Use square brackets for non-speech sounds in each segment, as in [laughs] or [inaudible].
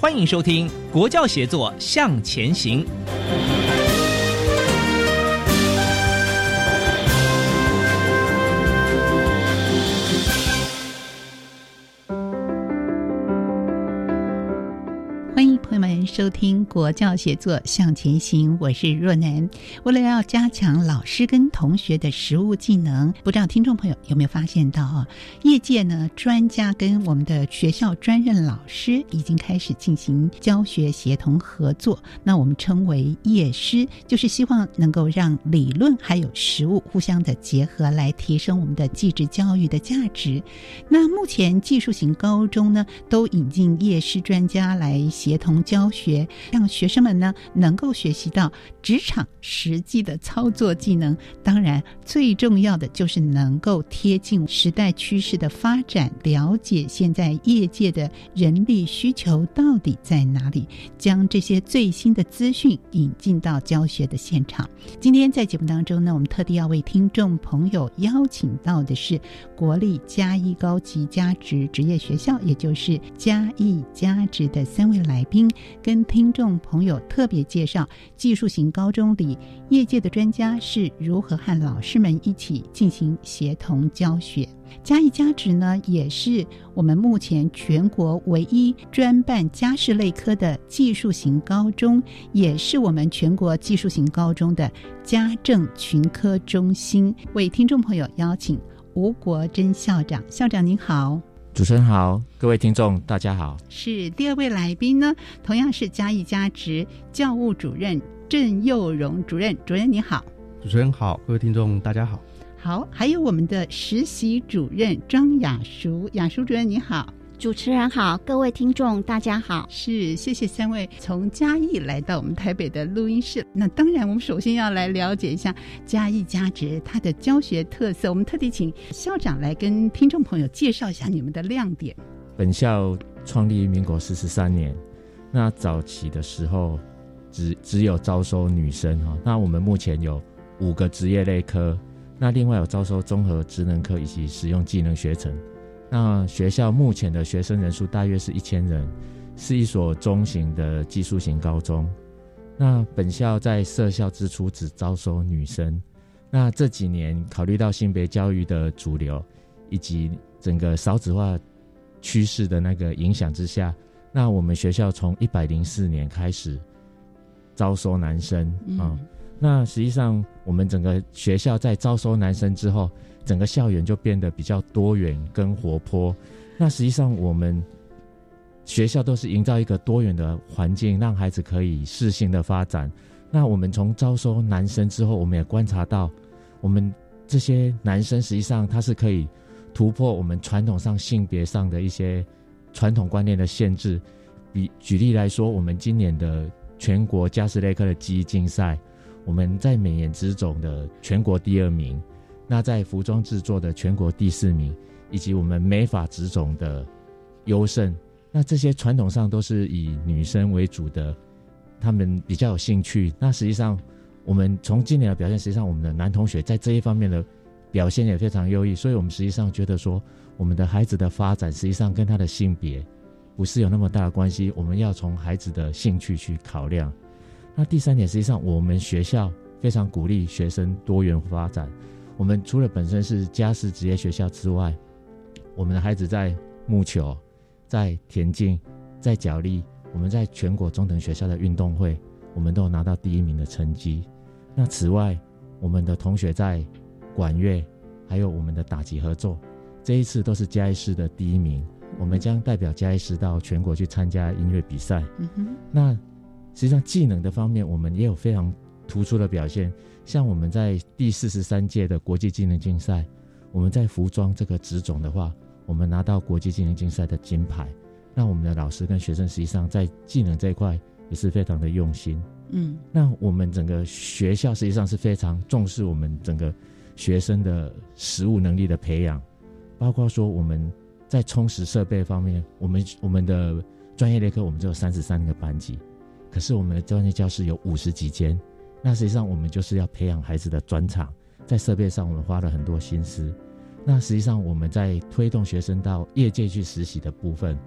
欢迎收听《国教协作向前行》。收听国教写作向前行，我是若楠。为了要加强老师跟同学的实务技能，不知道听众朋友有没有发现到啊？业界呢专家跟我们的学校专任老师已经开始进行教学协同合作。那我们称为业师，就是希望能够让理论还有实务互相的结合，来提升我们的技职教育的价值。那目前技术型高中呢，都引进业师专家来协同教学。学让学生们呢能够学习到职场实际的操作技能，当然最重要的就是能够贴近时代趋势的发展，了解现在业界的人力需求到底在哪里，将这些最新的资讯引进到教学的现场。今天在节目当中呢，我们特地要为听众朋友邀请到的是国立嘉义高级家职职业学校，也就是嘉义家职的三位来宾。跟听众朋友特别介绍技术型高中里业界的专家是如何和老师们一起进行协同教学。嘉义家职呢，也是我们目前全国唯一专办家事类科的技术型高中，也是我们全国技术型高中的家政群科中心。为听众朋友邀请吴国珍校长，校长您好。主持人好，各位听众大家好。是第二位来宾呢，同样是嘉义家职教务主任郑佑荣主任，主任你好。主持人好，各位听众大家好。好，还有我们的实习主任庄雅淑，雅淑主任你好。主持人好，各位听众大家好，是谢谢三位从嘉义来到我们台北的录音室。那当然，我们首先要来了解一下嘉义家职它的教学特色。我们特地请校长来跟听众朋友介绍一下你们的亮点。本校创立于民国四十三年，那早期的时候只只有招收女生哈。那我们目前有五个职业类科，那另外有招收综合职能科以及实用技能学程。那学校目前的学生人数大约是一千人，是一所中型的技术型高中。那本校在设校之初只招收女生，那这几年考虑到性别教育的主流以及整个少子化趋势的那个影响之下，那我们学校从一百零四年开始招收男生啊。那实际上我们整个学校在招收男生之后。整个校园就变得比较多元跟活泼。那实际上，我们学校都是营造一个多元的环境，让孩子可以适性的发展。那我们从招收男生之后，我们也观察到，我们这些男生实际上他是可以突破我们传统上性别上的一些传统观念的限制。比举例来说，我们今年的全国加斯雷克的记忆竞赛，我们在美颜之种的全国第二名。那在服装制作的全国第四名，以及我们美发职种的优胜，那这些传统上都是以女生为主的，他们比较有兴趣。那实际上，我们从今年的表现，实际上我们的男同学在这一方面的表现也非常优异。所以，我们实际上觉得说，我们的孩子的发展实际上跟他的性别不是有那么大的关系。我们要从孩子的兴趣去考量。那第三点，实际上我们学校非常鼓励学生多元发展。我们除了本身是家事职业学校之外，我们的孩子在木球、在田径、在脚力，我们在全国中等学校的运动会，我们都有拿到第一名的成绩。那此外，我们的同学在管乐，还有我们的打击合作，这一次都是嘉义市的第一名。我们将代表嘉义市到全国去参加音乐比赛。嗯哼，那实际上技能的方面，我们也有非常突出的表现。像我们在第四十三届的国际技能竞赛，我们在服装这个职种的话，我们拿到国际技能竞赛的金牌。那我们的老师跟学生实际上在技能这一块也是非常的用心。嗯，那我们整个学校实际上是非常重视我们整个学生的实务能力的培养，包括说我们在充实设备方面，我们我们的专业类科我们只有三十三个班级，可是我们的专业教室有五十几间。那实际上我们就是要培养孩子的专长，在设备上我们花了很多心思。那实际上我们在推动学生到业界去实习的部分，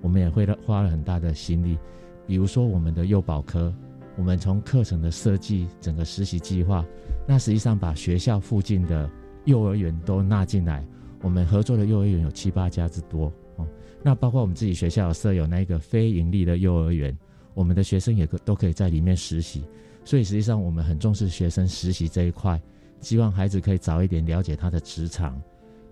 我们也会花了很大的心力。比如说我们的幼保科，我们从课程的设计、整个实习计划，那实际上把学校附近的幼儿园都纳进来。我们合作的幼儿园有七八家之多哦。那包括我们自己学校设有那个非盈利的幼儿园，我们的学生也可都可以在里面实习。所以实际上我们很重视学生实习这一块，希望孩子可以早一点了解他的职场。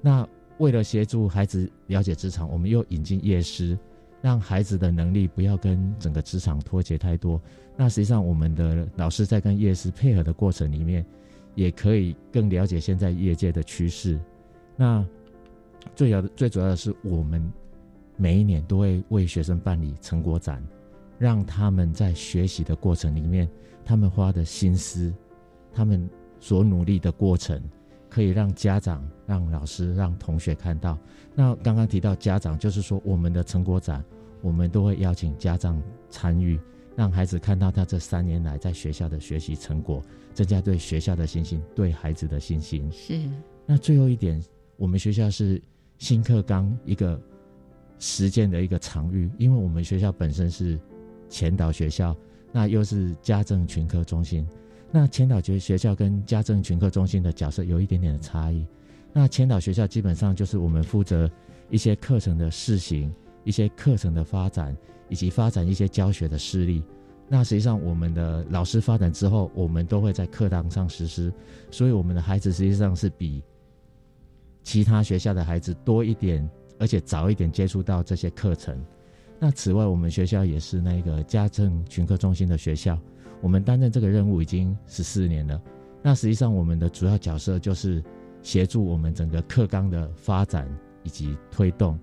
那为了协助孩子了解职场，我们又引进夜师，让孩子的能力不要跟整个职场脱节太多。那实际上我们的老师在跟夜师配合的过程里面，也可以更了解现在业界的趋势。那最要的、最主要的是，我们每一年都会为学生办理成果展，让他们在学习的过程里面。他们花的心思，他们所努力的过程，可以让家长、让老师、让同学看到。那刚刚提到家长，就是说我们的成果展，我们都会邀请家长参与，让孩子看到他这三年来在学校的学习成果，增加对学校的信心，对孩子的信心。是。那最后一点，我们学校是新课纲一个实践的一个场域，因为我们学校本身是前导学校。那又是家政群科中心，那千岛学学校跟家政群科中心的角色有一点点的差异。那千岛学校基本上就是我们负责一些课程的试行、一些课程的发展，以及发展一些教学的事例。那实际上我们的老师发展之后，我们都会在课堂上实施，所以我们的孩子实际上是比其他学校的孩子多一点，而且早一点接触到这些课程。那此外，我们学校也是那个家政群科中心的学校，我们担任这个任务已经十四年了。那实际上，我们的主要角色就是协助我们整个课纲的发展以及推动。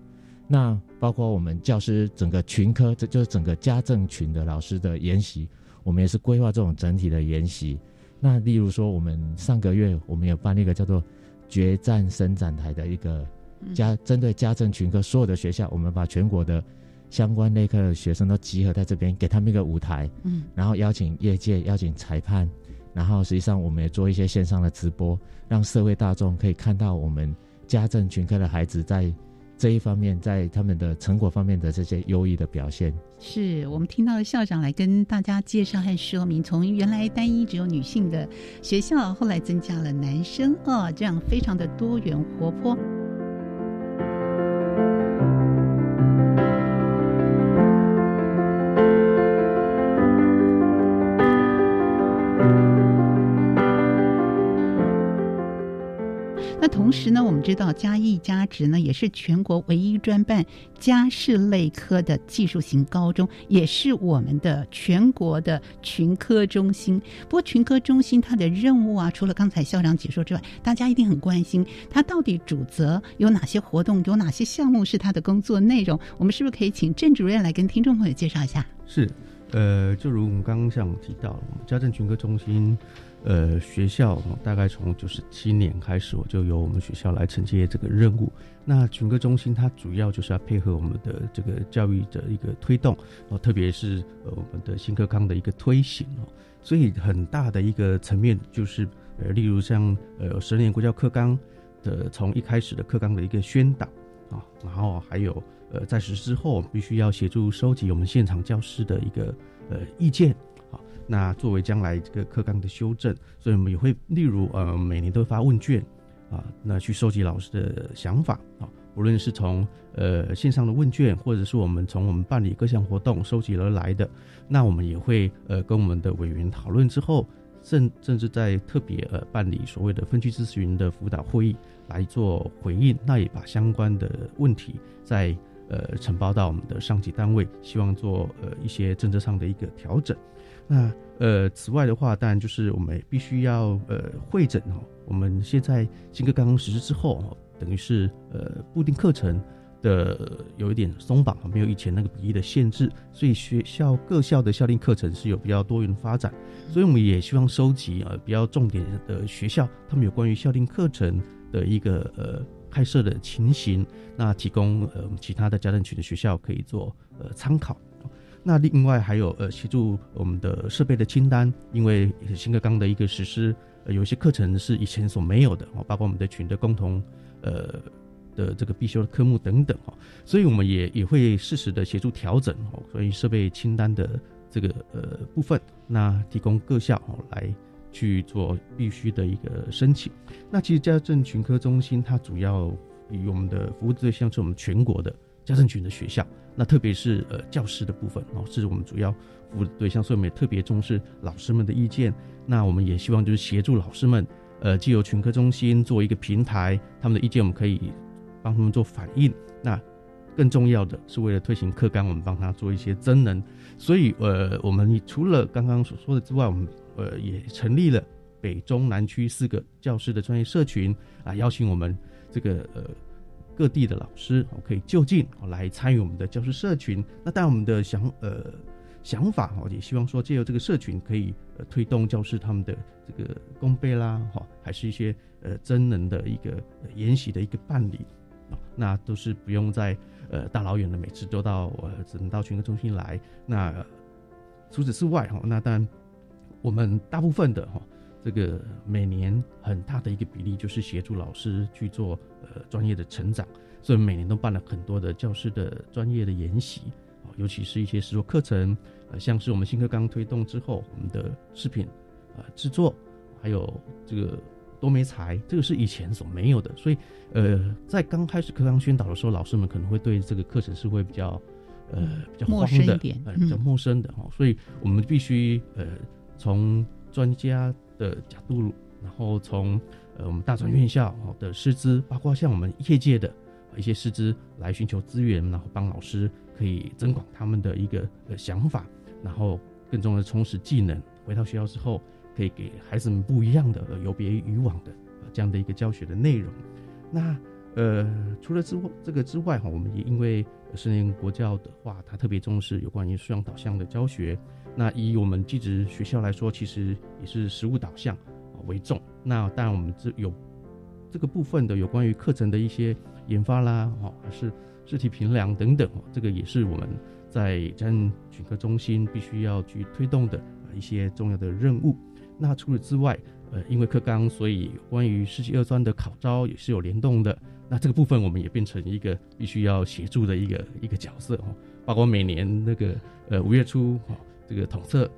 那包括我们教师整个群科，这就是整个家政群的老师的研习，我们也是规划这种整体的研习。那例如说，我们上个月我们有办一个叫做“决战伸展台”的一个家，针对家政群科所有的学校，我们把全国的。相关类科的学生都集合在这边，给他们一个舞台，嗯，然后邀请业界、邀请裁判，然后实际上我们也做一些线上的直播，让社会大众可以看到我们家政群科的孩子在这一方面，在他们的成果方面的这些优异的表现。是我们听到校长来跟大家介绍和说明，从原来单一只有女性的学校，后来增加了男生，哦，这样非常的多元活泼。时呢，我们知道嘉义嘉职呢也是全国唯一专办家事类科的技术型高中，也是我们的全国的群科中心。不过群科中心它的任务啊，除了刚才校长解说之外，大家一定很关心它到底主责有哪些活动，有哪些项目是它的工作内容。我们是不是可以请郑主任来跟听众朋友介绍一下？是，呃，就如我们刚刚像提到，我们家政群科中心。呃，学校大概从九十七年开始，我就由我们学校来承接这个任务。那群科中心它主要就是要配合我们的这个教育的一个推动，哦，特别是呃我们的新课纲的一个推行哦。所以很大的一个层面就是，呃，例如像呃十年国教课纲的从一开始的课纲的一个宣导啊，然后还有呃在实施后必须要协助收集我们现场教师的一个呃意见。那作为将来这个课纲的修正，所以我们也会例如呃每年都会发问卷啊，那去收集老师的想法啊，无论是从呃线上的问卷，或者是我们从我们办理各项活动收集而来的，那我们也会呃跟我们的委员讨论之后，甚甚至在特别呃办理所谓的分区咨询的辅导会议来做回应，那也把相关的问题在呃呈报到我们的上级单位，希望做呃一些政策上的一个调整。那呃，此外的话，当然就是我们必须要呃会诊哦。我们现在新课刚刚实施之后哦，等于是呃固定课程的有一点松绑，没有以前那个比例的限制，所以学校各校的校定课程是有比较多元的发展。所以我们也希望收集呃比较重点的学校，他们有关于校定课程的一个呃开设的情形，那提供呃其他的家政群的学校可以做呃参考。那另外还有呃协助我们的设备的清单，因为新课纲的一个实施，呃有一些课程是以前所没有的哦，包括我们的群的共同呃的这个必修的科目等等哦，所以我们也也会适时的协助调整哦，关于设备清单的这个呃部分，那提供各校哦来去做必须的一个申请。那其实家政群科中心它主要以我们的服务对象是我们全国的家政群的学校。那特别是呃教师的部分哦，是我们主要服务的对象，所以我们也特别重视老师们的意见。那我们也希望就是协助老师们，呃，既有群科中心作为一个平台，他们的意见我们可以帮他们做反映。那更重要的是为了推行课纲，我们帮他做一些增能。所以呃，我们除了刚刚所说的之外，我们呃也成立了北中南区四个教师的专业社群啊，邀请我们这个呃。各地的老师，我可以就近来参与我们的教师社群。那当然，我们的想呃想法哈，也希望说借由这个社群，可以呃推动教师他们的这个功备啦，哈，还是一些呃真人的一个研习的一个办理，那都是不用在呃大老远的，每次都到呃只能到群课中心来。那除此之外哈，那当然我们大部分的哈。这个每年很大的一个比例就是协助老师去做呃专业的成长，所以每年都办了很多的教师的专业的研习啊，尤其是一些实作课程，呃，像是我们新课纲推动之后，我们的视频呃制作，还有这个多媒材，这个是以前所没有的，所以呃，在刚开始课纲宣导的时候，老师们可能会对这个课程是会比较呃比较陌生一点，呃比较陌生的哈，所以我们必须呃从专家。的角度，然后从呃我们大专院校的师资，包括像我们业界的一些师资来寻求资源，然后帮老师可以增广他们的一个呃想法，然后更重要的充实技能。回到学校之后，可以给孩子们不一样的、呃有别于以往的呃这样的一个教学的内容。那呃除了之这个之外哈，我们也因为十年国教的话，它特别重视有关于素养导向的教学。那以我们寄职学校来说，其实也是实物导向为重。那当然，我们这有这个部分的有关于课程的一些研发啦，哦，还是试题评量等等，哦这个也是我们在家政群科中心必须要去推动的一些重要的任务。那除此之外，呃，因为课纲，所以关于世纪二专的考招也是有联动的。那这个部分，我们也变成一个必须要协助的一个一个角色哦，包括每年那个呃五月初哈。这个统测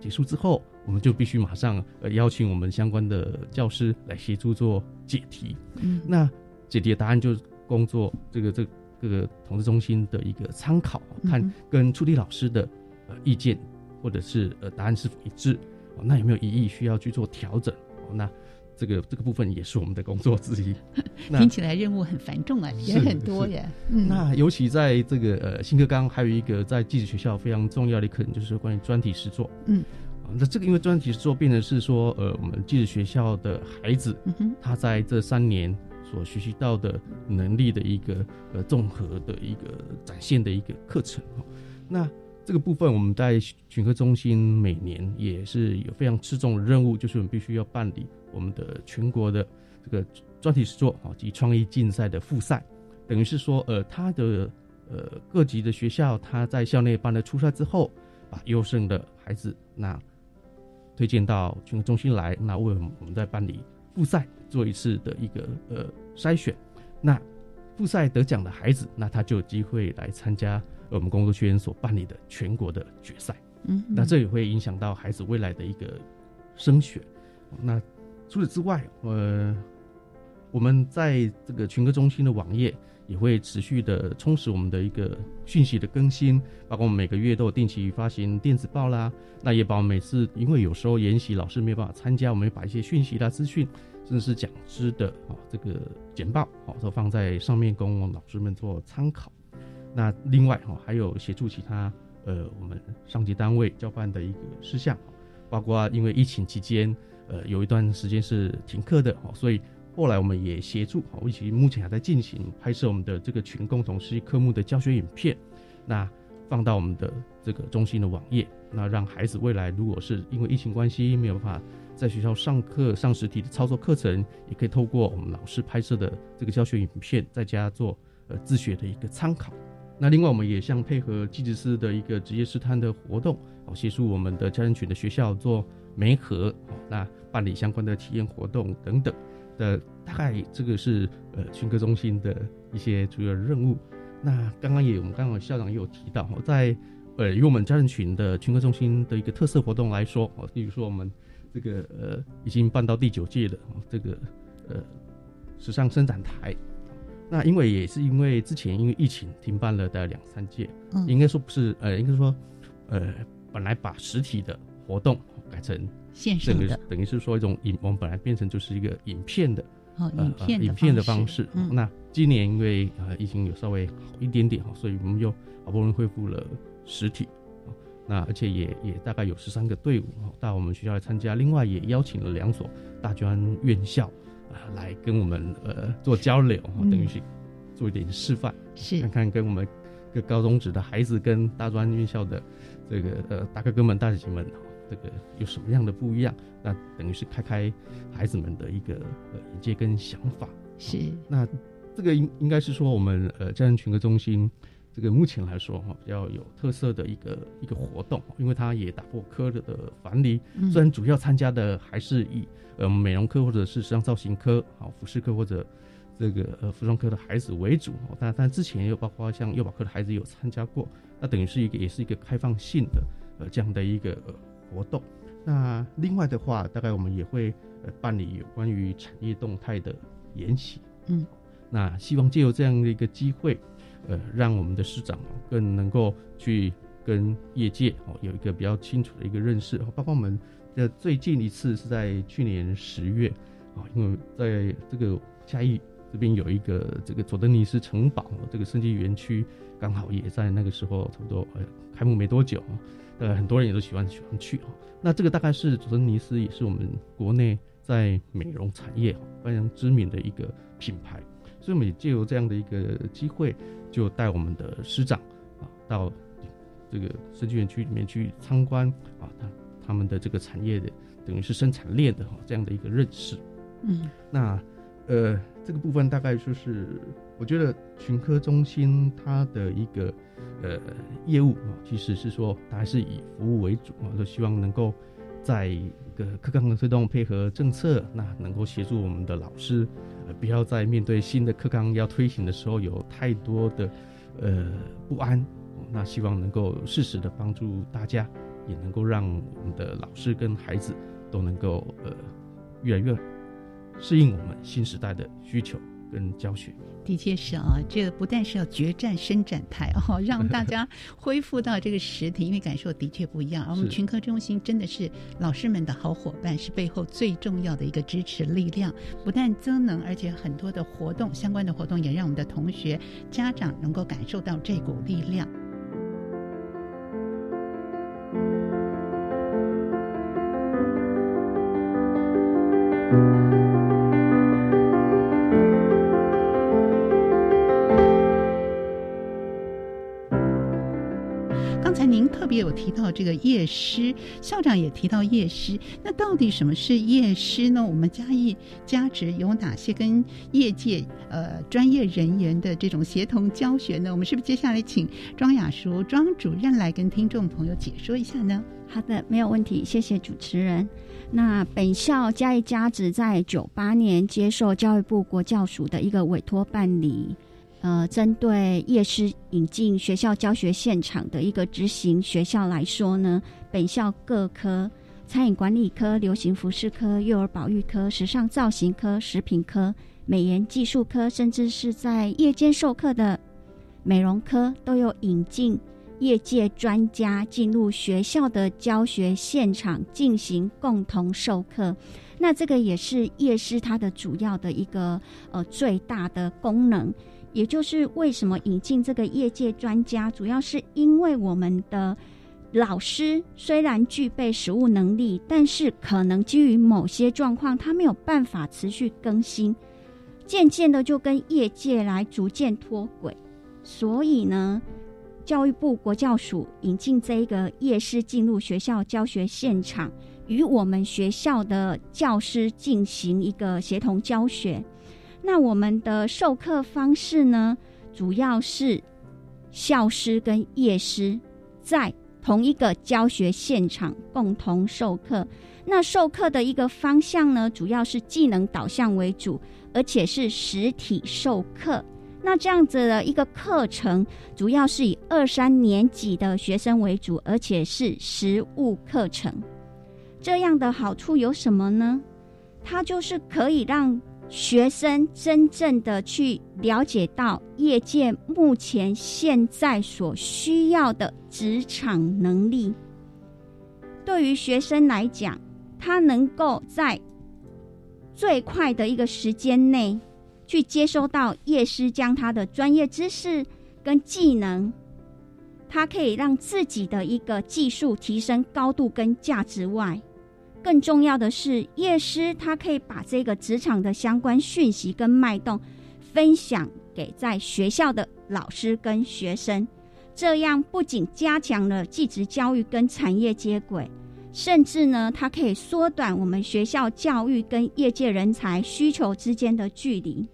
结束之后，我们就必须马上呃邀请我们相关的教师来协助做解题。嗯，那解题的答案就是工作这个这各个统测中心的一个参考，看跟出题老师的呃意见或者是呃答案是否一致，哦，那有没有疑义需要去做调整？哦，那。这个这个部分也是我们的工作之一，[laughs] 听起来任务很繁重啊，也很多耶。那尤其在这个呃新课纲，还有一个在技职学校非常重要的课程，就是关于专题实作。嗯，啊，那这个因为专题实作变成是说，呃，我们技职学校的孩子，他在这三年所学习到的能力的一个呃综合的一个展现的一个课程。那这个部分我们在群科中心每年也是有非常吃重的任务，就是我们必须要办理我们的全国的这个专题实作啊及创意竞赛的复赛，等于是说，呃，他的呃各级的学校他在校内办了初赛之后，把优胜的孩子那推荐到群科中心来，那为我们在办理复赛做一次的一个呃筛选，那复赛得奖的孩子，那他就有机会来参加。我们工作学院所办理的全国的决赛，嗯，那这也会影响到孩子未来的一个升学。那除此之外，呃，我们在这个群科中心的网页也会持续的充实我们的一个讯息的更新，包括我们每个月都有定期发行电子报啦。那也把我们每次因为有时候研习老师没有办法参加，我们会把一些讯息啦、资讯，甚至是讲师的啊这个简报，好都放在上面供老师们做参考。那另外哈还有协助其他呃我们上级单位交办的一个事项，包括因为疫情期间呃有一段时间是停课的哦，所以后来我们也协助哦，以及目前还在进行拍摄我们的这个群共同实习科目的教学影片，那放到我们的这个中心的网页，那让孩子未来如果是因为疫情关系没有办法在学校上课上实体的操作课程，也可以透过我们老师拍摄的这个教学影片，在家做呃自学的一个参考。那另外，我们也像配合技职师的一个职业试探的活动，哦，协助我们的家人群的学校做媒合，哦，那办理相关的体验活动等等的，大概这个是呃群科中心的一些主要任务。那刚刚也我们刚刚校长也有提到，在呃以我们家人群的群科中心的一个特色活动来说，哦，例如说我们这个呃已经办到第九届的哦这个呃时尚伸展台。那因为也是因为之前因为疫情停办了大概两三届，嗯应该说不是，呃，应该说，呃，本来把实体的活动改成线上的等于是说一种影，我们本来变成就是一个影片的哦，呃影片呃影片的方方式。嗯，那今年因为呃疫情有稍微好一点点哈，所以我们又好不容易恢复了实体。哦那而且也也大概有十三个队伍哦到我们学校来参加，另外也邀请了两所大专院校啊、来跟我们呃做交流，等于是做一点示范。是看看跟我们各高中职的孩子跟大专院校的这个呃大哥哥们、大姐姐们，这个有什么样的不一样？那等于是开开孩子们的一个呃眼界跟想法。是那这个应应该是说我们呃家人群的中心这个目前来说哈比较有特色的一个一个活动，因为它也打破科的的樊篱，嗯虽然主要参加的还是以呃美容科或者是时尚造型科、好服饰科或者这个呃服装科的孩子为主，哦但但之前也有包括像幼保科的孩子有参加过，那等于是一个也是一个开放性的呃这样的一个、呃、活动。那另外的话，大概我们也会呃办理有关于产业动态的研习，嗯，那希望借由这样的一个机会，呃，让我们的市长更能够去跟业界哦有一个比较清楚的一个认识，包括我们的最近一次是在去年十月啊，因为在这个嘉义这边有一个这个佐登尼斯城堡这个升级园区，刚好也在那个时候差不多呃开幕没多久哦，呃很多人也都喜欢喜欢去哦。那这个大概是佐登尼斯也是我们国内在美容产业非常知名的一个品牌，所以我们也借由这样的一个机会，就带我们的师长啊到这个生技园区里面去参观啊，他他们的这个产业的等于是生产链的哈这样的一个认识。嗯那呃，这个部分大概就是我觉得群科中心它的一个呃业务啊，其实是说它还是以服务为主啊，就希望能够在一个课纲的推动配合政策，那能够协助我们的老师，不要在面对新的课纲要推行的时候有太多的呃不安，那希望能够适时的帮助大家，也能够让我们的老师跟孩子都能够呃越来越适应我们新时代的需求跟教学。的确是啊，这个不但是要决战伸展台哦，让大家 [laughs] 恢复到这个实体，因为感受的确不一样。而我们群科中心真的是老师们的好伙伴，是背后最重要的一个支持力量。不但增能，而且很多的活动相关的活动也让我们的同学、家长能够感受到这股力量。刚提到这个夜师，校长也提到夜师，那到底什么是夜师呢？我们嘉义加职有哪些跟业界呃专业人员的这种协同教学呢？我们是不是接下来请庄雅淑庄主任来跟听众朋友解说一下呢？好的，没有问题，谢谢主持人。那本校嘉义家职在九八年接受教育部国教署的一个委托办理呃，针对夜师引进学校教学现场的一个执行学校来说呢，本校各科。餐饮管理科、流行服饰科、幼儿保育科、时尚造型科、食品科、美颜技术科，甚至是在夜间授课的美容科，都有引进业界专家进入学校的教学现场进行共同授课。那这个也是夜师它的主要的一个呃最大的功能，也就是为什么引进这个业界专家，主要是因为我们的。老师虽然具备实务能力，但是可能基于某些状况，他没有办法持续更新，渐渐的就跟业界来逐渐脱轨。所以呢，教育部国教署引进这一个夜师进入学校教学现场，与我们学校的教师进行一个协同教学。那我们的授课方式呢，主要是校师跟夜师在。同一个教学现场共同授课，那授课的一个方向呢，主要是技能导向为主，而且是实体授课。那这样子的一个课程，主要是以二三年级的学生为主，而且是实物课程。这样的好处有什么呢？它就是可以让。学生真正的去了解到业界目前现在所需要的职场能力，对于学生来讲，他能够在最快的一个时间内去接收到业师将他的专业知识跟技能，他可以让自己的一个技术提升高度跟价值外。更重要的是，夜师他可以把这个职场的相关讯息跟脉动分享给在学校的老师跟学生，这样不仅加强了技职教育跟产业接轨，甚至呢，它可以缩短我们学校教育跟业界人才需求之间的距离。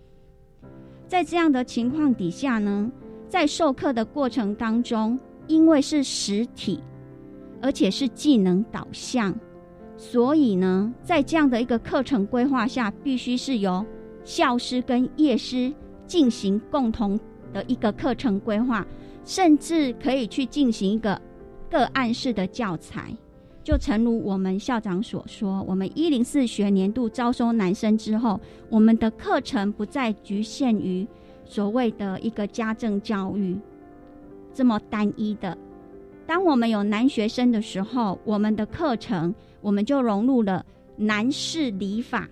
在这样的情况底下呢，在授课的过程当中，因为是实体，而且是技能导向。所以呢，在这样的一个课程规划下，必须是由校师跟业师进行共同的一个课程规划，甚至可以去进行一个个案式的教材。就诚如我们校长所说，我们一零四学年度招收男生之后，我们的课程不再局限于所谓的一个家政教育这么单一的。当我们有男学生的时候，我们的课程我们就融入了男士礼法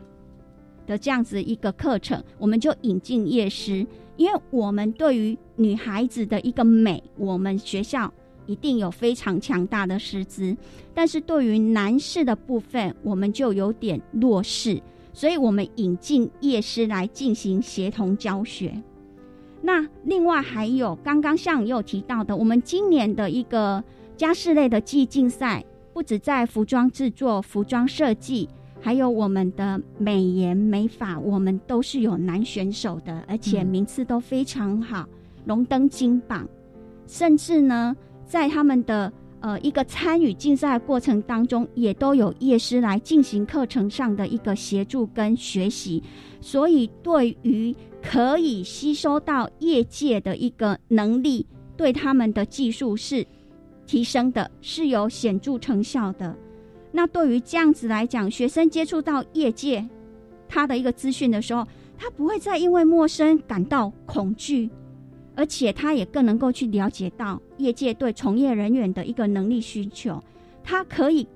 的这样子一个课程，我们就引进夜师，因为我们对于女孩子的一个美，我们学校一定有非常强大的师资，但是对于男士的部分，我们就有点弱势，所以我们引进夜师来进行协同教学。那另外还有刚刚像有提到的，我们今年的一个家事类的技艺竞赛，不止在服装制作、服装设计，还有我们的美颜美发，我们都是有男选手的，而且名次都非常好，荣登金榜。甚至呢，在他们的呃一个参与竞赛过程当中，也都有业师来进行课程上的一个协助跟学习，所以对于。可以吸收到业界的一个能力，对他们的技术是提升的，是有显著成效的。那对于这样子来讲，学生接触到业界他的一个资讯的时候，他不会再因为陌生感到恐惧，而且他也更能够去了解到业界对从业人员的一个能力需求，他可以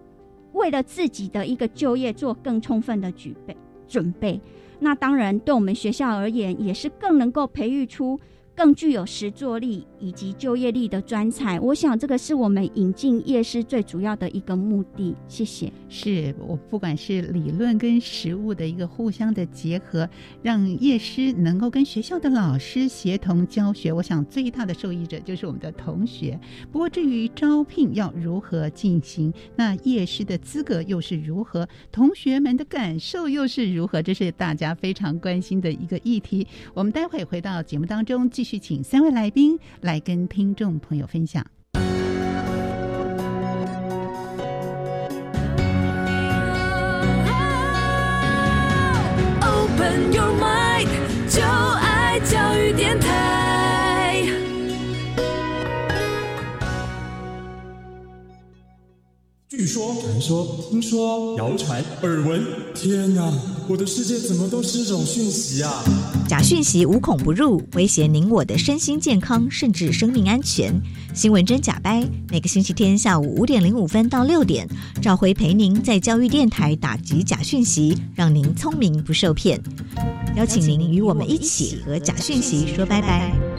为了自己的一个就业做更充分的准备准备。那当然，对我们学校而言，也是更能够培育出。更具有实作力以及就业力的专才，我想这个是我们引进夜师最主要的一个目的。谢谢。是我不管是理论跟实务的一个互相的结合，让夜师能够跟学校的老师协同教学。我想最大的受益者就是我们的同学。不过至于招聘要如何进行，那夜师的资格又是如何，同学们的感受又是如何，这是大家非常关心的一个议题。我们待会回到节目当中继。去请三位来宾来跟听众朋友分享。传说、听说、谣传、耳闻，天哪！我的世界怎么都是这种讯息啊？假讯息无孔不入，威胁您我的身心健康，甚至生命安全。新闻真假掰，每个星期天下午五点零五分到六点，赵辉陪您在教育电台打击假讯息，让您聪明不受骗。邀请您与我们一起和假讯息说拜拜。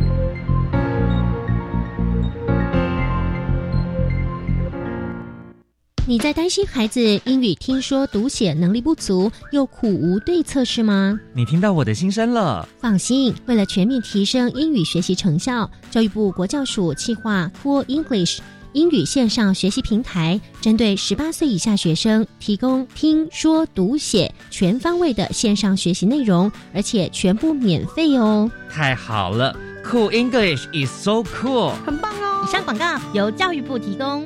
你在担心孩子英语听说读写能力不足，又苦无对策是吗？你听到我的心声了。放心，为了全面提升英语学习成效，教育部国教署企划 Cool English 英语线上学习平台，针对十八岁以下学生提供听说读写全方位的线上学习内容，而且全部免费哦。太好了，Cool English is so cool，很棒哦。以上广告由教育部提供。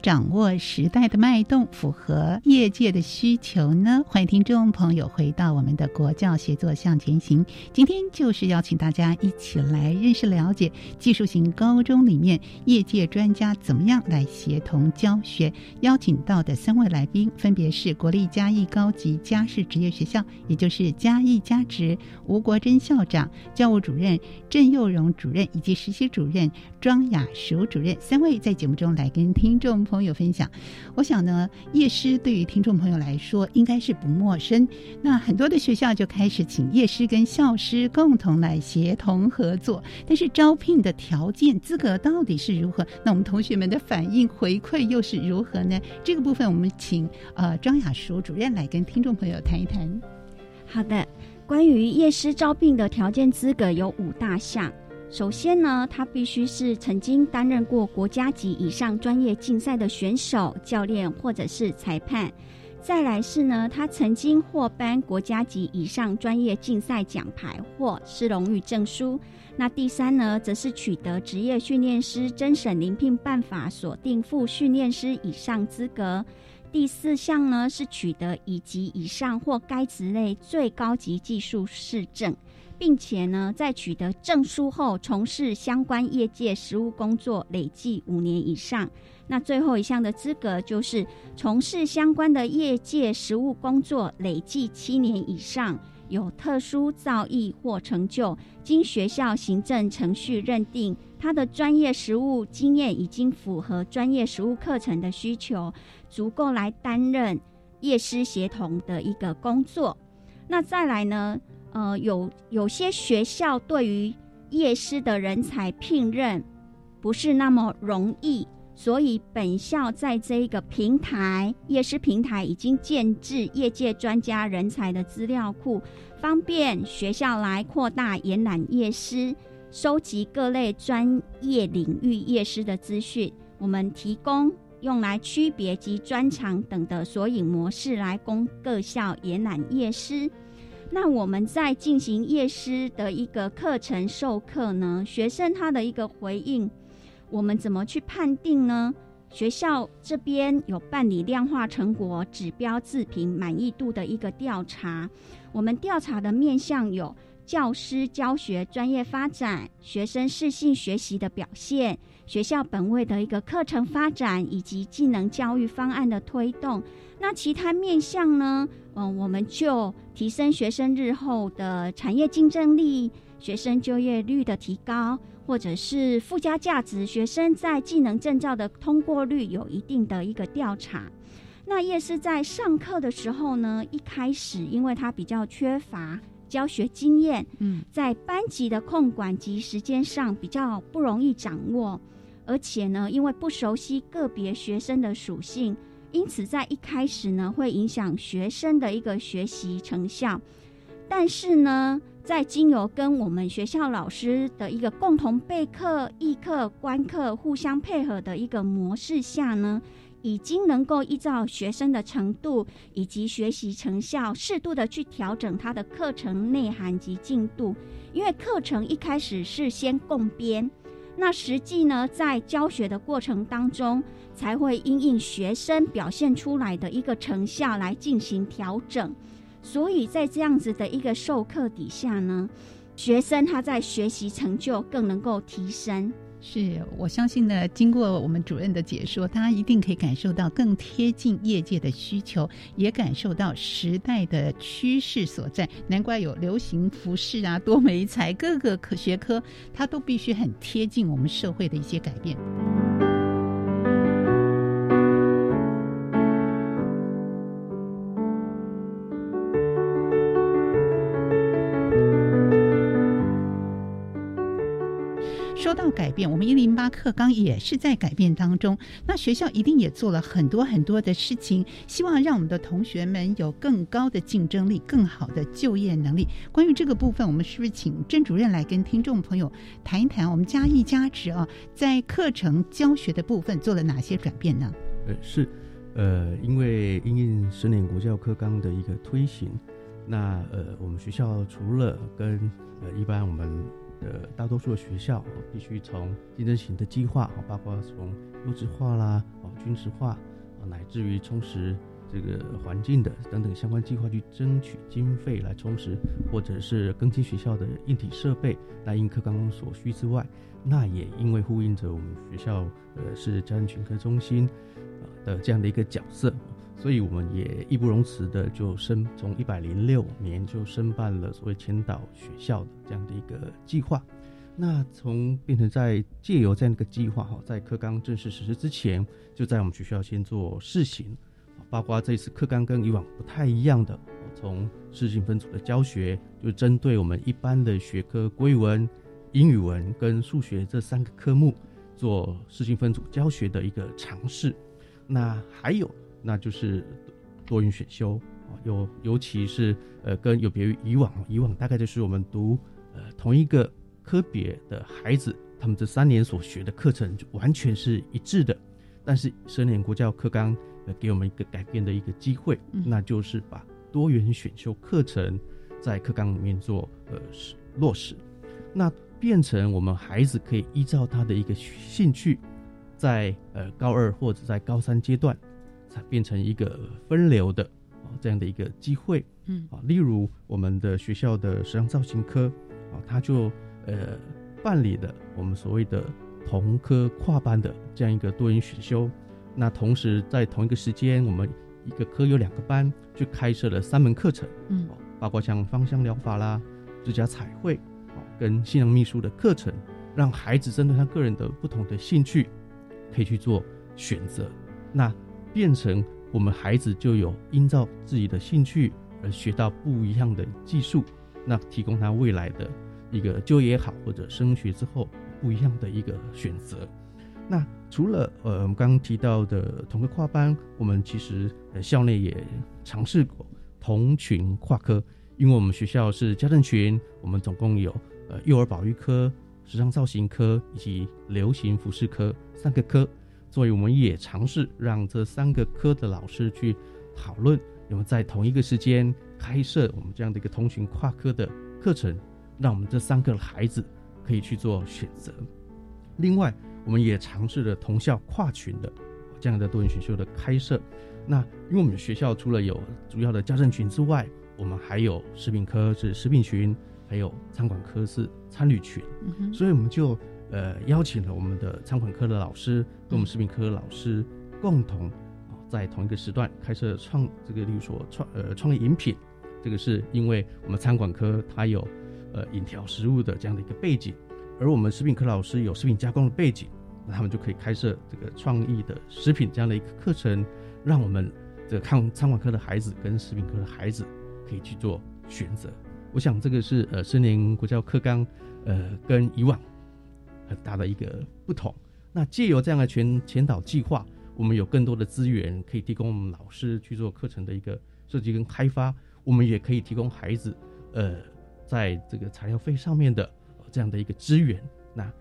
掌握时代的脉动，符合业界的需求呢？欢迎听众朋友回到我们的国教协作向前行。今天就是邀请大家一起来认识、了解技术型高中里面业界专家怎么样来协同教学。邀请到的三位来宾分别是国立嘉义高级家事职业学校，也就是嘉义家职吴国珍校长、教务主任郑佑荣主任以及实习主任庄雅淑主任三位在节目中来跟听众。朋友分享，我想呢，夜师对于听众朋友来说应该是不陌生。那很多的学校就开始请夜师跟校师共同来协同合作，但是招聘的条件、资格到底是如何？那我们同学们的反应回馈又是如何呢？这个部分我们请呃庄雅淑主任来跟听众朋友谈一谈。好的，关于夜师招聘的条件资格有五大项。首先呢，他必须是曾经担任过国家级以上专业竞赛的选手、教练或者是裁判。再来是呢，他曾经获颁国家级以上专业竞赛奖牌或是荣誉证书。那第三呢，则是取得职业训练师甄审遴聘办法锁定副训练师以上资格。第四项呢，是取得乙级以上或该职类最高级技术士证。并且呢，在取得证书后，从事相关业界实务工作累计五年以上。那最后一项的资格就是从事相关的业界实务工作累计七年以上，有特殊造诣或成就，经学校行政程序认定他的专业实务经验已经符合专业实务课程的需求，足够来担任业师协同的一个工作。那再来呢？呃，有有些学校对于业师的人才聘任不是那么容易，所以本校在这一个平台业师平台已经建制业界专家人才的资料库，方便学校来扩大延揽业师，收集各类专业领域业师的资讯。我们提供用来区别及专长等的索引模式，来供各校延揽业师。那我们在进行夜师的一个课程授课呢，学生他的一个回应，我们怎么去判定呢？学校这边有办理量化成果指标自评满意度的一个调查，我们调查的面向有教师教学专业发展、学生适性学习的表现、学校本位的一个课程发展以及技能教育方案的推动。那其他面向呢？嗯，我们就提升学生日后的产业竞争力、学生就业率的提高，或者是附加价值，学生在技能证照的通过率有一定的一个调查。那叶是在上课的时候呢，一开始因为他比较缺乏教学经验，嗯，在班级的控管及时间上比较不容易掌握，而且呢，因为不熟悉个别学生的属性，因此在一开始呢，会影响学生的一个学习成效。但是呢，在经由跟我们学校老师的一个共同备课、议课、观课、互相配合的一个模式下呢。已经能够依照学生的程度以及学习成效，适度的去调整他的课程内涵及进度。因为课程一开始是先共编，那实际呢在教学的过程当中，才会因应学生表现出来的一个成效来进行调整。所以在这样子的一个授课底下呢，学生他在学习成就更能够提升。是我相信呢，经过我们主任的解说，大家一定可以感受到更贴近业界的需求，也感受到时代的趋势所在。难怪有流行服饰啊、多媒材各个科学科，它都必须很贴近我们社会的一些改变。到改变，我们一零八课纲也是在改变当中。那学校一定也做了很多很多的事情，希望让我们的同学们有更高的竞争力、更好的就业能力。关于这个部分，我们是不是请郑主任来跟听众朋友谈一谈？我们加一加值啊，在课程教学的部分做了哪些转变呢？呃，是，呃，因为因应十年国教课纲的一个推行，那呃，我们学校除了跟呃一般我们的大多数的学校必须从竞争型的计划，包括从优质化啦、哦均值化啊，乃至于充实这个环境的等等相关计划去争取经费来充实，或者是更新学校的硬体设备来应课纲所需之外，那也因为呼应着我们学校呃是家政群科中心啊的这样的一个角色。所以我们也义不容辞的就申从一百零六年就申办了所谓千岛学校的这样的一个计划。那从变成在借由这样的一个计划哈，在课纲正式实施之前，就在我们学校先做试行，包括这一次课纲跟以往不太一样的，从试行分组的教学，就针对我们一般的学科国语文、英语文跟数学这三个科目做试行分组教学的一个尝试。那还有。那就是多元选修啊，尤尤其是呃，跟有别于以往，以往大概就是我们读呃同一个科别的孩子，他们这三年所学的课程就完全是一致的。但是十年国教课纲呃给我们一个改变的一个机会，那就是把多元选修课程在课纲里面做呃落实，那变成我们孩子可以依照他的一个兴趣，在呃高二或者在高三阶段。才变成一个分流的啊这样的一个机会，嗯啊，例如我们的学校的时尚造型科啊，他就呃办理了我们所谓的同科跨班的这样一个多元选修。那同时在同一个时间，我们一个科有两个班，就开设了三门课程，嗯，包括像芳香疗法啦、指甲彩绘啊，跟新娘秘书的课程，让孩子针对他个人的不同的兴趣，可以去做选择。那变成我们孩子就有依照自己的兴趣而学到不一样的技术，那提供他未来的一个就业好或者升学之后不一样的一个选择。那除了呃我们刚刚提到的同个跨班，我们其实校内也尝试过同群跨科，因为我们学校是家政群，我们总共有呃幼儿保育科、时尚造型科以及流行服饰科三个科。所以我们也尝试让这三个科的老师去讨论，有没有在同一个时间开设我们这样的一个通群跨科的课程，让我们这三个孩子可以去做选择。另外，我们也尝试了同校跨群的这样的多元选修的开设。那因为我们学校除了有主要的家政群之外，我们还有食品科是食品群、还有餐馆科是餐旅群，嗯所以我们就呃邀请了我们的餐馆科的老师跟我们食品科的老师共同啊在同一个时段开设创这个，例如说创呃创意饮品，这个是因为我们餐馆科它有呃饮调食物的这样的一个背景，而我们食品科老师有食品加工的背景，那他们就可以开设这个创意的食品这样的一个课程，让我们这个看餐馆科的孩子跟食品科的孩子可以去做选择。我想这个是呃十年国教课纲呃跟以往很大的一个不同。那借由这样的全前导计划，我们有更多的资源可以提供我们老师去做课程的一个设计跟开发，我们也可以提供孩子呃在这个材料费上面的、这样的一个资源。那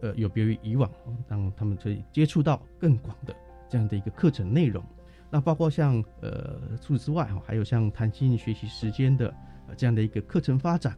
呃有别于以往，让他们可以接触到更广的这样的一个课程内容。那包括像呃除此之外哈，还有像弹性学习时间的呃这样的一个课程发展，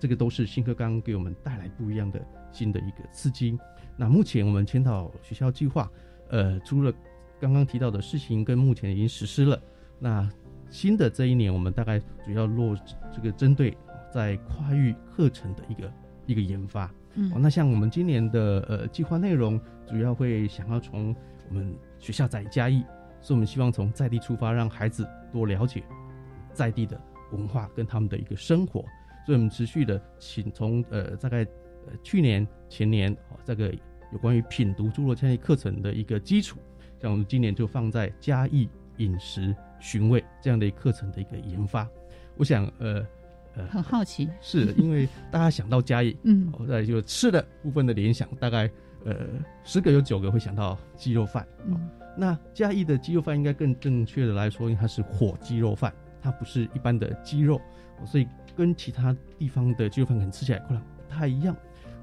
这个都是新课纲给我们带来不一样的新的一个刺激。那目前我们千岛学校计划，呃，除了刚刚提到的事情跟目前已经实施了，那新的这一年我们大概主要落这个针对在跨域课程的一个一个研发。嗯，那像我们今年的呃计划内容，主要会想要从我们学校在嘉义，所以我们希望从在地出发，让孩子多了解在地的文化跟他们的一个生活。所以我们持续的请从呃大概呃去年前年哦这个有关于品读侏罗纪课程的一个基础，像我们今年就放在嘉义饮食寻味这样的一课程的一个研发。我想呃。呃，很好奇，[laughs] 是因为大家想到嘉义，嗯哦，在就吃的部分的联想，大概呃十个有九个会想到鸡肉饭。嗯，那嘉义的鸡肉饭应该更正确的来说，因为它是火鸡肉饭，它不是一般的鸡肉，哦所以跟其他地方的鸡肉饭可能吃起来可能不太一样。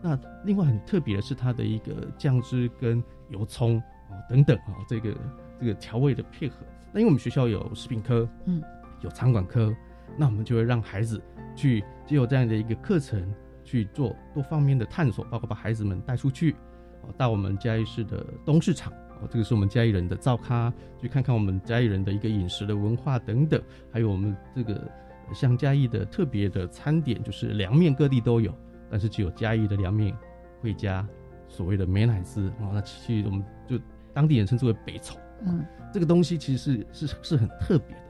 那另外很特别的是它的一个酱汁跟油葱哦等等哦，这个这个调味的配合。那因为我们学校有食品科，嗯，有餐馆科，那我们就会让孩子去借由这样的一个课程去做多方面的探索，包括把孩子们带出去，哦，到我们嘉义市的东市场，哦，这个是我们嘉义人的灶咖，去看看我们嘉义人的一个饮食的文化等等，还有我们这个呃像嘉义的特别的餐点，就是凉面各地都有，但是只有嘉义的凉面会加所谓的美乃滋，哦，那其实我们就当地人称之为北丑。嗯，这个东西其实是是是很特别的。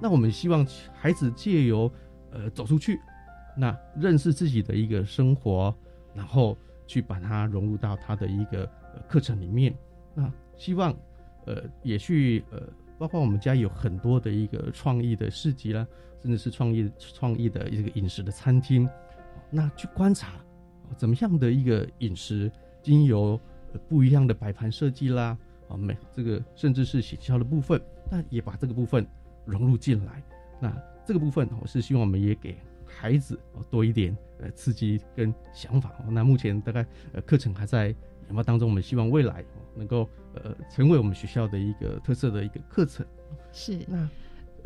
那我们希望孩子借由呃走出去，那认识自己的一个生活，然后去把它融入到他的一个、呃、课程里面。那希望呃也去呃，包括我们家有很多的一个创意的市集啦，甚至是创意创意的一个饮食的餐厅，那去观察怎么样的一个饮食，经由、呃、不一样的摆盘设计啦。啊，每这个甚至是写销的部分，那也把这个部分融入进来。那这个部分，我是希望我们也给孩子多一点呃刺激跟想法。那目前大概呃课程还在研发当中，我们希望未来能够呃成为我们学校的一个特色的一个课程。是那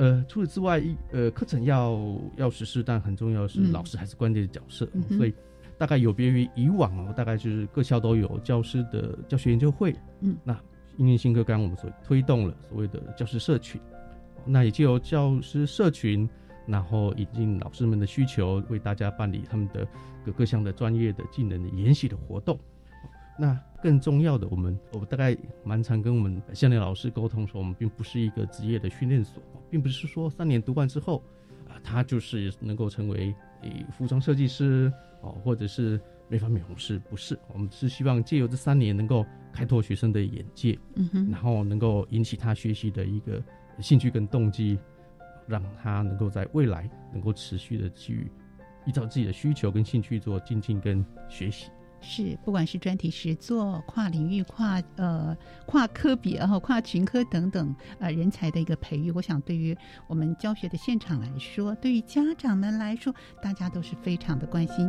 呃除此之外，一呃课程要要实施，但很重要的是嗯老师还是关键的角色，嗯所以。大概有别于以往哦，大概就是各校都有教师的教学研究会，嗯，那因为新课纲，我们所推动了所谓的教师社群，那也就由教师社群，然后引进老师们的需求，为大家办理他们的各各项的专业的技能的研习的活动。那更重要的，我们我大概蛮常跟我们校内老师沟通说，我们并不是一个职业的训练所，并不是说三年读完之后，啊，他就是能够成为诶服装设计师哦，或者是美发美容师，不是，我们是希望借由这三年能够开拓学生的眼界，嗯哼然后能够引起他学习的一个兴趣跟动机，让他能够在未来能够持续的去依照自己的需求跟兴趣做精进跟学习。是，不管是专题实作、跨领域、跨呃跨科比，然后、跨群科等等呃人才的一个培育，我想对于我们教学的现场来说，对于家长们来说，大家都是非常的关心。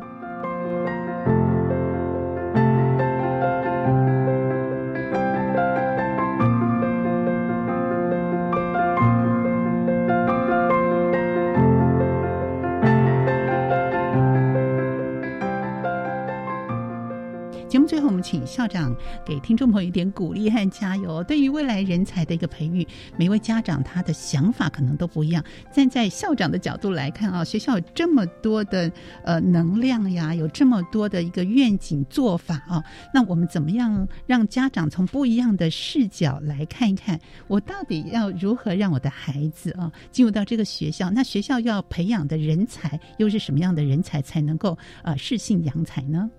请校长给听众朋友一点鼓励和加油。对于未来人才的一个培育，每位家长他的想法可能都不一样。站在校长的角度来看啊，学校有这么多的呃能量呀，有这么多的一个愿景做法啊，那我们怎么样让家长从不一样的视角来看一看，我到底要如何让我的孩子啊进入到这个学校？那学校要培养的人才又是什么样的人才才能够呃适性扬才呢？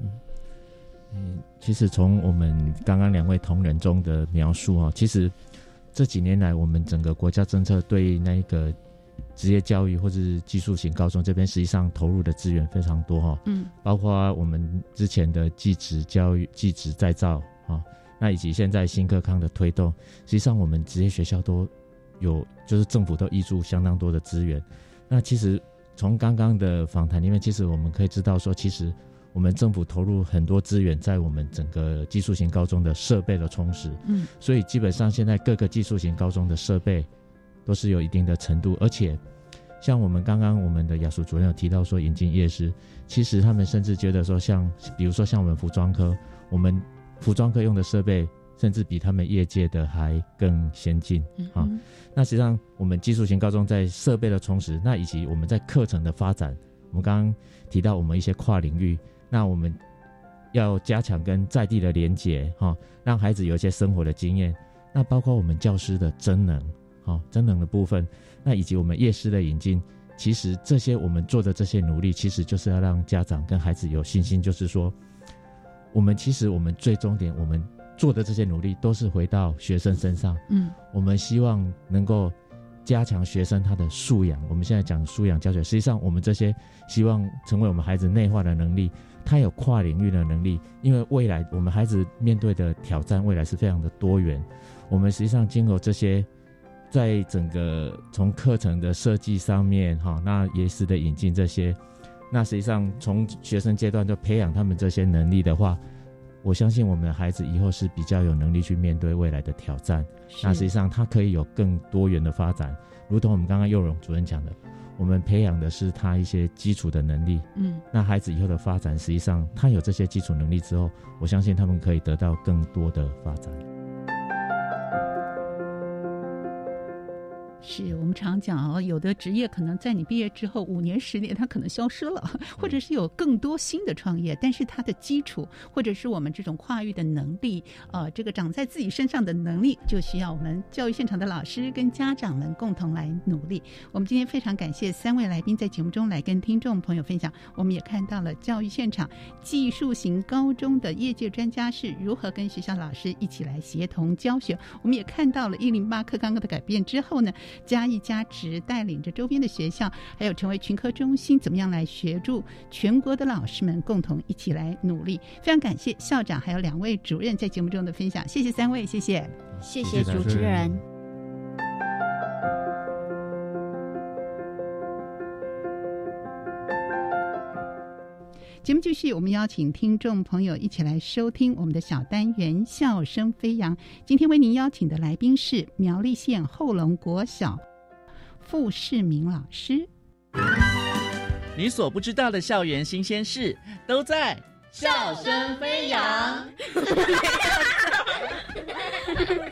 其实从我们刚刚两位同仁中的描述啊，其实这几年来我们整个国家政策对那个职业教育或者是技术型高中这边，实际上投入的资源非常多哈。嗯，包括我们之前的技职教育、技职再造啊，那以及现在新课纲的推动，实际上我们职业学校都有，就是政府都挹注相当多的资源。那其实从刚刚的访谈里面，其实我们可以知道说，其实。我们政府投入很多资源在我们整个技术型高中的设备的充实，嗯，所以基本上现在各个技术型高中的设备都是有一定的程度，而且像我们刚刚我们的雅淑主任有提到说引进夜师，其实他们甚至觉得说像比如说像我们服装科，我们服装科用的设备甚至比他们业界的还更先进啊。那实际上我们技术型高中在设备的充实，那以及我们在课程的发展，我们刚刚提到我们一些跨领域。那我们要加强跟在地的连结，哈，让孩子有一些生活的经验。那包括我们教师的真能，哈，真能的部分，那以及我们夜师的引进，其实这些我们做的这些努力，其实就是要让家长跟孩子有信心，就是说，我们其实我们最终点，我们做的这些努力都是回到学生身上。嗯，我们希望能够。加强学生他的素养，我们现在讲素养教学，实际上我们这些希望成为我们孩子内化的能力，他有跨领域的能力，因为未来我们孩子面对的挑战未来是非常的多元。我们实际上经过这些，在整个从课程的设计上面，哈，那也是的引进这些，那实际上从学生阶段就培养他们这些能力的话。我相信我们的孩子以后是比较有能力去面对未来的挑战。那实际上他可以有更多元的发展，如同我们刚刚幼荣主任讲的，我们培养的是他一些基础的能力。嗯，那孩子以后的发展，实际上他有这些基础能力之后，我相信他们可以得到更多的发展。是我们常讲哦，有的职业可能在你毕业之后五年、十年，它可能消失了，或者是有更多新的创业，但是它的基础或者是我们这种跨域的能力，呃，这个长在自己身上的能力，就需要我们教育现场的老师跟家长们共同来努力。我们今天非常感谢三位来宾在节目中来跟听众朋友分享，我们也看到了教育现场技术型高中的业界专家是如何跟学校老师一起来协同教学，我们也看到了一零八课纲的改变之后呢。加一加值，带领着周边的学校，还有成为群科中心，怎么样来协助全国的老师们共同一起来努力？非常感谢校长还有两位主任在节目中的分享，谢谢三位，谢谢，谢谢主持人。节目继续，我们邀请听众朋友一起来收听我们的小单元《笑声飞扬》。今天为您邀请的来宾是苗栗县后龙国小傅世明老师。你所不知道的校园新鲜事，都在《笑声飞扬》。[laughs]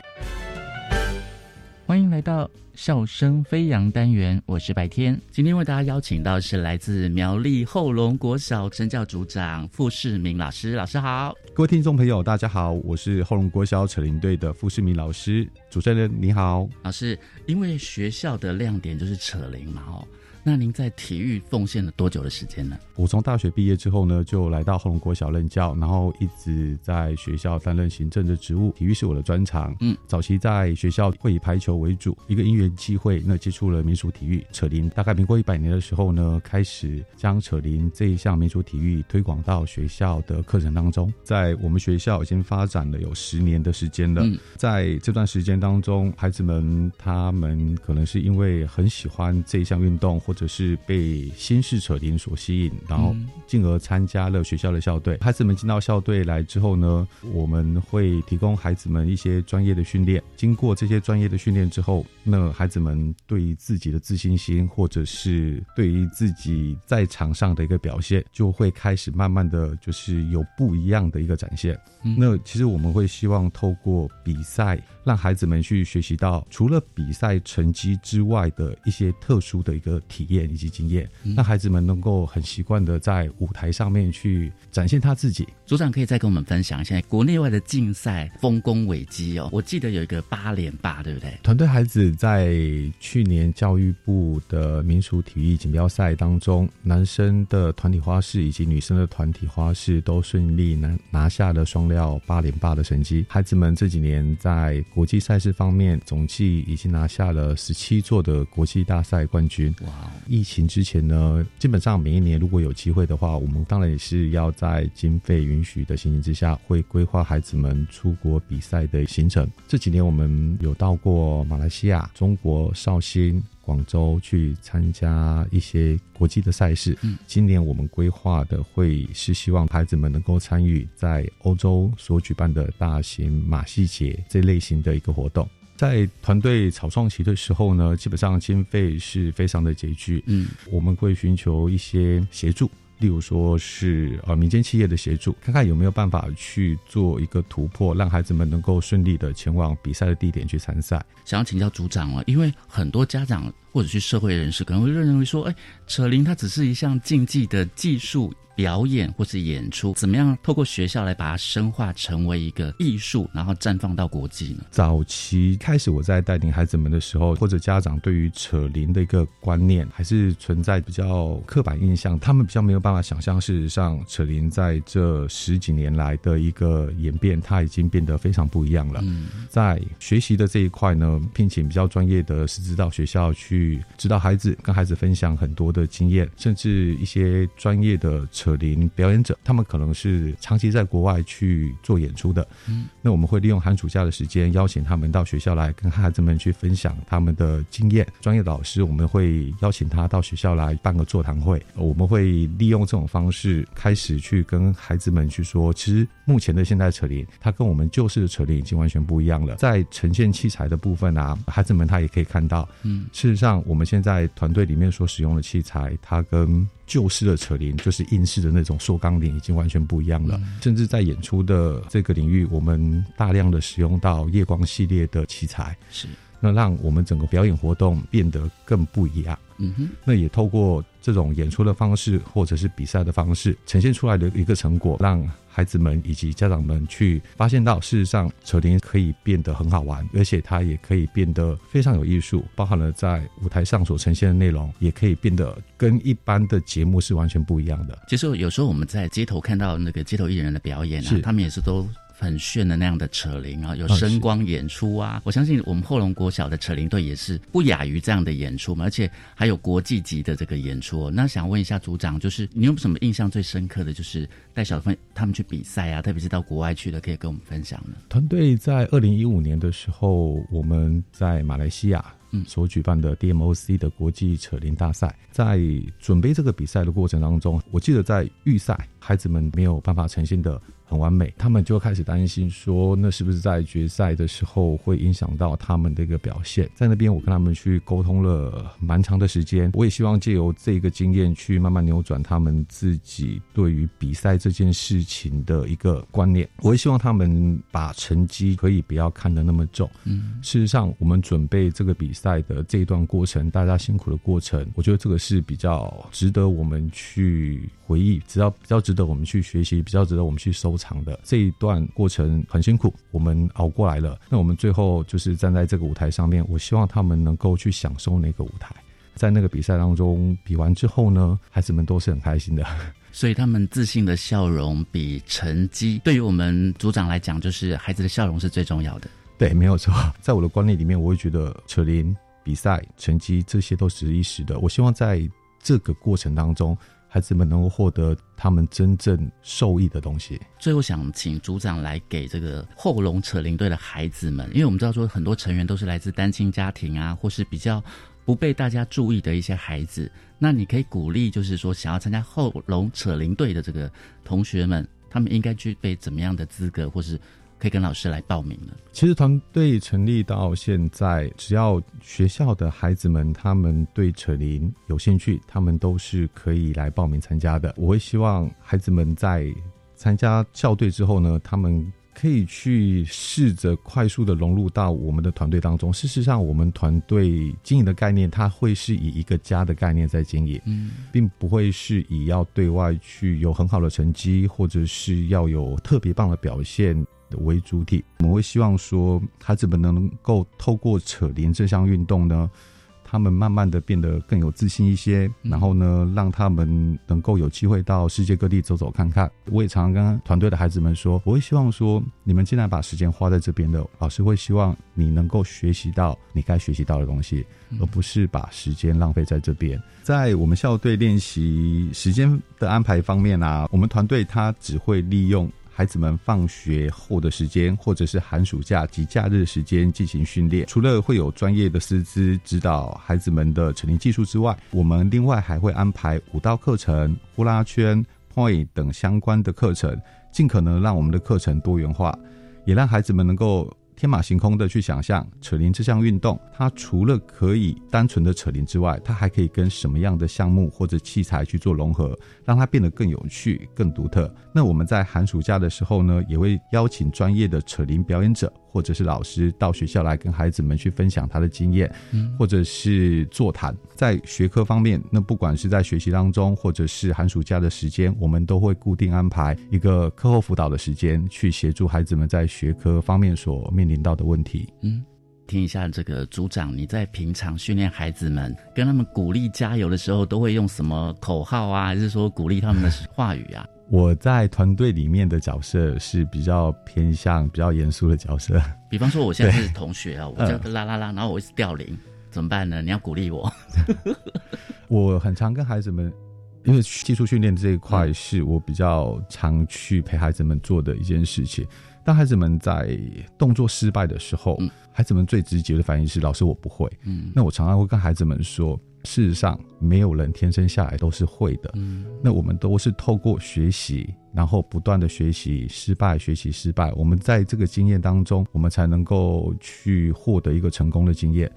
欢迎来到笑声飞扬单元，我是白天。今天为大家邀请到是来自苗栗后龙国小成教组长傅世明老师，老师好。各位听众朋友，大家好，我是后龙国小扯铃队的傅世明老师，主持人你好，老师。因为学校的亮点就是扯铃嘛，哦。那您在体育奉献了多久的时间呢？我从大学毕业之后呢，就来到后龙国小任教，然后一直在学校担任行政的职务。体育是我的专长。嗯，早期在学校会以排球为主，一个因缘机会，那接触了民俗体育扯铃。大概民国一百年的时候呢，开始将扯铃这一项民俗体育推广到学校的课程当中。在我们学校已经发展了有十年的时间了。在这段时间当中，孩子们他们可能是因为很喜欢这一项运动。或者是被新式扯铃所吸引，然后进而参加了学校的校队。孩子们进到校队来之后呢，我们会提供孩子们一些专业的训练。经过这些专业的训练之后，那孩子们对于自己的自信心，或者是对于自己在场上的一个表现，就会开始慢慢的就是有不一样的一个展现。那其实我们会希望透过比赛，让孩子们去学习到除了比赛成绩之外的一些特殊的一个体验以及经验，让孩子们能够很习惯的在舞台上面去展现他自己。组长可以再跟我们分享一下国内外的竞赛丰功伟绩哦。我记得有一个八连霸，对不对？团队孩子在去年教育部的民俗体育锦标赛当中，男生的团体花式以及女生的团体花式都顺利拿拿下了双料八连霸的成绩。孩子们这几年在国际赛事方面，总计已经拿下了十七座的国际大赛冠军。哇！疫情之前呢，基本上每一年如果有机会的话，我们当然也是要在经费允许的情形之下，会规划孩子们出国比赛的行程。这几年我们有到过马来西亚、中国绍兴、广州去参加一些国际的赛事。嗯，今年我们规划的会是希望孩子们能够参与在欧洲所举办的大型马戏节这类型的一个活动。在团队草创期的时候呢，基本上经费是非常的拮据。嗯，我们会寻求一些协助。例如说是呃民间企业的协助，看看有没有办法去做一个突破，让孩子们能够顺利的前往比赛的地点去参赛。想要请教组长了，因为很多家长或者是社会人士可能会认为说，哎，扯铃它只是一项竞技的技术。表演或是演出，怎么样透过学校来把它深化成为一个艺术，然后绽放到国际呢？早期开始我在带领孩子们的时候，或者家长对于扯铃的一个观念还是存在比较刻板印象，他们比较没有办法想象，事实上扯铃在这十几年来的一个演变，它已经变得非常不一样了。在学习的这一块呢，聘请比较专业的师资到学校去指导孩子，跟孩子分享很多的经验，甚至一些专业的。扯铃表演者，他们可能是长期在国外去做演出的。嗯，那我们会利用寒暑假的时间，邀请他们到学校来，跟孩子们去分享他们的经验。专业老师，我们会邀请他到学校来办个座谈会。我们会利用这种方式，开始去跟孩子们去说，其实目前的现代扯铃，它跟我们旧式的扯铃已经完全不一样了。在呈现器材的部分啊，孩子们他也可以看到，嗯，事实上我们现在团队里面所使用的器材，它跟旧式的扯铃就是硬式的那种塑钢铃，已经完全不一样了。甚至在演出的这个领域，我们大量的使用到夜光系列的器材，是那让我们整个表演活动变得更不一样。嗯哼，那也透过这种演出的方式，或者是比赛的方式，呈现出来的一个成果，让孩子们以及家长们去发现到，事实上扯铃可以变得很好玩，而且它也可以变得非常有艺术，包含了在舞台上所呈现的内容，也可以变得跟一般的节目是完全不一样的。其实有时候我们在街头看到那个街头艺人的表演啊，他们也是都。很炫的那样的扯铃啊，有声光演出啊！我相信我们后龙国小的扯铃队也是不亚于这样的演出嘛，而且还有国际级的这个演出。那想问一下组长，就是你有什么印象最深刻的就是带小朋友他们去比赛啊，特别是到国外去的，可以跟我们分享呢？团队在二零一五年的时候，我们在马来西亚所举办的 DMOC 的国际扯铃大赛，在准备这个比赛的过程当中，我记得在预赛，孩子们没有办法呈现的。很完美，他们就开始担心说，那是不是在决赛的时候会影响到他们的一个表现？在那边，我跟他们去沟通了蛮长的时间。我也希望借由这个经验，去慢慢扭转他们自己对于比赛这件事情的一个观念。我也希望他们把成绩可以不要看得那么重。嗯，事实上，我们准备这个比赛的这一段过程，大家辛苦的过程，我觉得这个是比较值得我们去回忆，只要比较值得我们去学习，比较值得我们去收。藏的这一段过程很辛苦，我们熬过来了。那我们最后就是站在这个舞台上面，我希望他们能够去享受那个舞台，在那个比赛当中比完之后呢，孩子们都是很开心的。所以他们自信的笑容比成绩，对于我们组长来讲，就是孩子的笑容是最重要的。对，没有错。在我的观念里面，我会觉得扯铃比赛成绩这些都是一时的。我希望在这个过程当中。孩子们能够获得他们真正受益的东西。最后想请组长来给这个后龙扯铃队的孩子们，因为我们知道说很多成员都是来自单亲家庭啊，或是比较。不被大家注意的一些孩子，那你可以鼓励，就是说想要参加后龙扯铃队的这个同学们，他们应该具备怎么样的资格，或是可以跟老师来报名呢？其实团队成立到现在，只要学校的孩子们他们对扯铃有兴趣，他们都是可以来报名参加的。我会希望孩子们在参加校队之后呢，他们。可以去试着快速的融入到我们的团队当中。事实上，我们团队经营的概念，它会是以一个家的概念在经营，嗯，并不会是以要对外去有很好的成绩，或者是要有特别棒的表现为主体。我们会希望说，孩子们能够透过扯铃这项运动呢。他们慢慢的变得更有自信一些，然后呢，让他们能够有机会到世界各地走走看看。我也常常跟团队的孩子们说，我会希望说，你们既然把时间花在这边的，老师会希望你能够学习到你该学习到的东西，而不是把时间浪费在这边。在我们校队练习时间的安排方面啊，我们团队他只会利用。孩子们放学后的时间，或者是寒暑假及假日时间进行训练。除了会有专业的师资指导孩子们的成龄技术之外，我们另外还会安排舞蹈课程、呼啦圈、point 等相关的课程，尽可能让我们的课程多元化，也让孩子们能够。天马行空的去想象扯铃这项运动，它除了可以单纯的扯铃之外，它还可以跟什么样的项目或者器材去做融合，让它变得更有趣、更独特。那我们在寒暑假的时候呢，也会邀请专业的扯铃表演者。或者是老师到学校来跟孩子们去分享他的经验，或者是座谈。在学科方面，那不管是在学习当中，或者是寒暑假的时间，我们都会固定安排一个课后辅导的时间，去协助孩子们在学科方面所面临到的问题。嗯，听一下这个组长，你在平常训练孩子们，跟他们鼓励加油的时候，都会用什么口号啊？还是说鼓励他们的话语啊？我在团队里面的角色是比较偏向比较严肃的角色。比方说，我现在是同学啊，我叫啦啦啦，然后我一直掉铃，怎么办呢？你要鼓励我。[laughs] 我很常跟孩子们，因为技术训练这一块是我比较常去陪孩子们做的一件事情。当孩子们在动作失败的时候，孩子们最直接的反应是：老师，我不会。嗯，那我常常会跟孩子们说。事实上，没有人天生下来都是会的。嗯，那我们都是透过学习，然后不断的学习，失败，学习失败，我们在这个经验当中，我们才能够去获得一个成功的经验。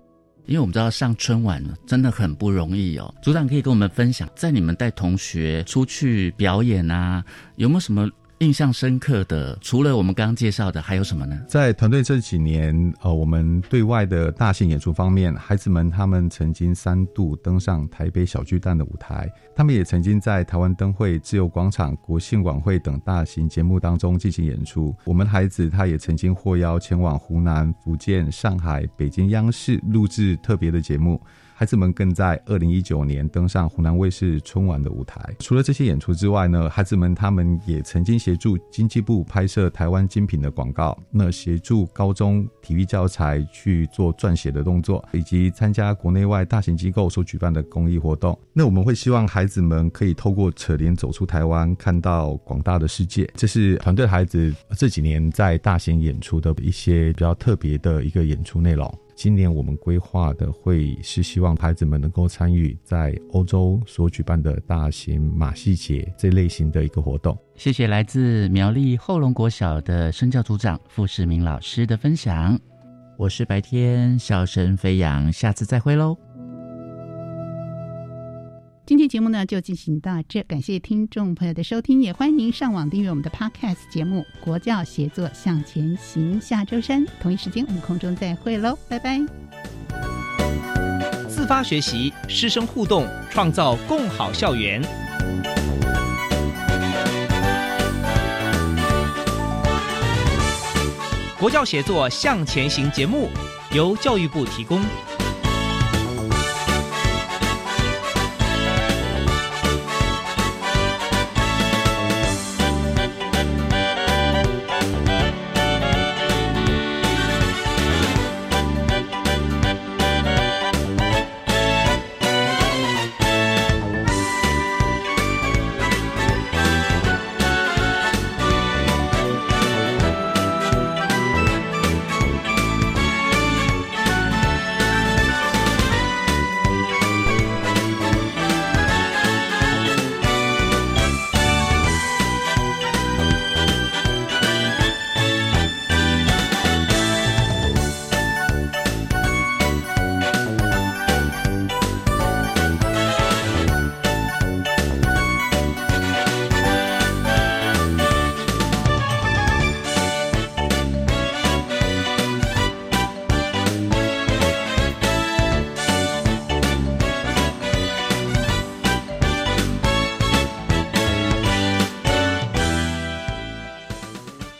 因为我们知道上春晚真的很不容易哦。组长可以跟我们分享，在你们带同学出去表演啊，有没有什么？印象深刻的，除了我们刚刚介绍的，还有什么呢？在团队这几年，呃，我们对外的大型演出方面，孩子们他们曾经三度登上台北小巨蛋的舞台，他们也曾经在台湾灯会、自由广场、国庆晚会等大型节目当中进行演出。我们孩子他也曾经获邀前往湖南、福建、上海、北京央视录制特别的节目。孩子们更在二零一九年登上湖南卫视春晚的舞台。除了这些演出之外呢，孩子们他们也曾经协助经济部拍摄台湾精品的广告，那协助高中体育教材去做撰写的动作，以及参加国内外大型机构所举办的公益活动。那我们会希望孩子们可以透过扯铃走出台湾，看到广大的世界。这是团队孩子这几年在大型演出的一些比较特别的一个演出内容。今年我们规划的会是希望孩子们能够参与在欧洲所举办的大型马戏节这类型的一个活动。谢谢来自苗栗后龙国小的生教组长傅世明老师的分享。我是白天笑声飞扬，下次再会喽。今天节目呢就进行到这，感谢听众朋友的收听，也欢迎您上网订阅我们的 Podcast 节目《国教协作向前行》。下周三同一时间我们空中再会喽，拜拜！自发学习，师生互动，创造共好校园。国教协作向前行节目由教育部提供。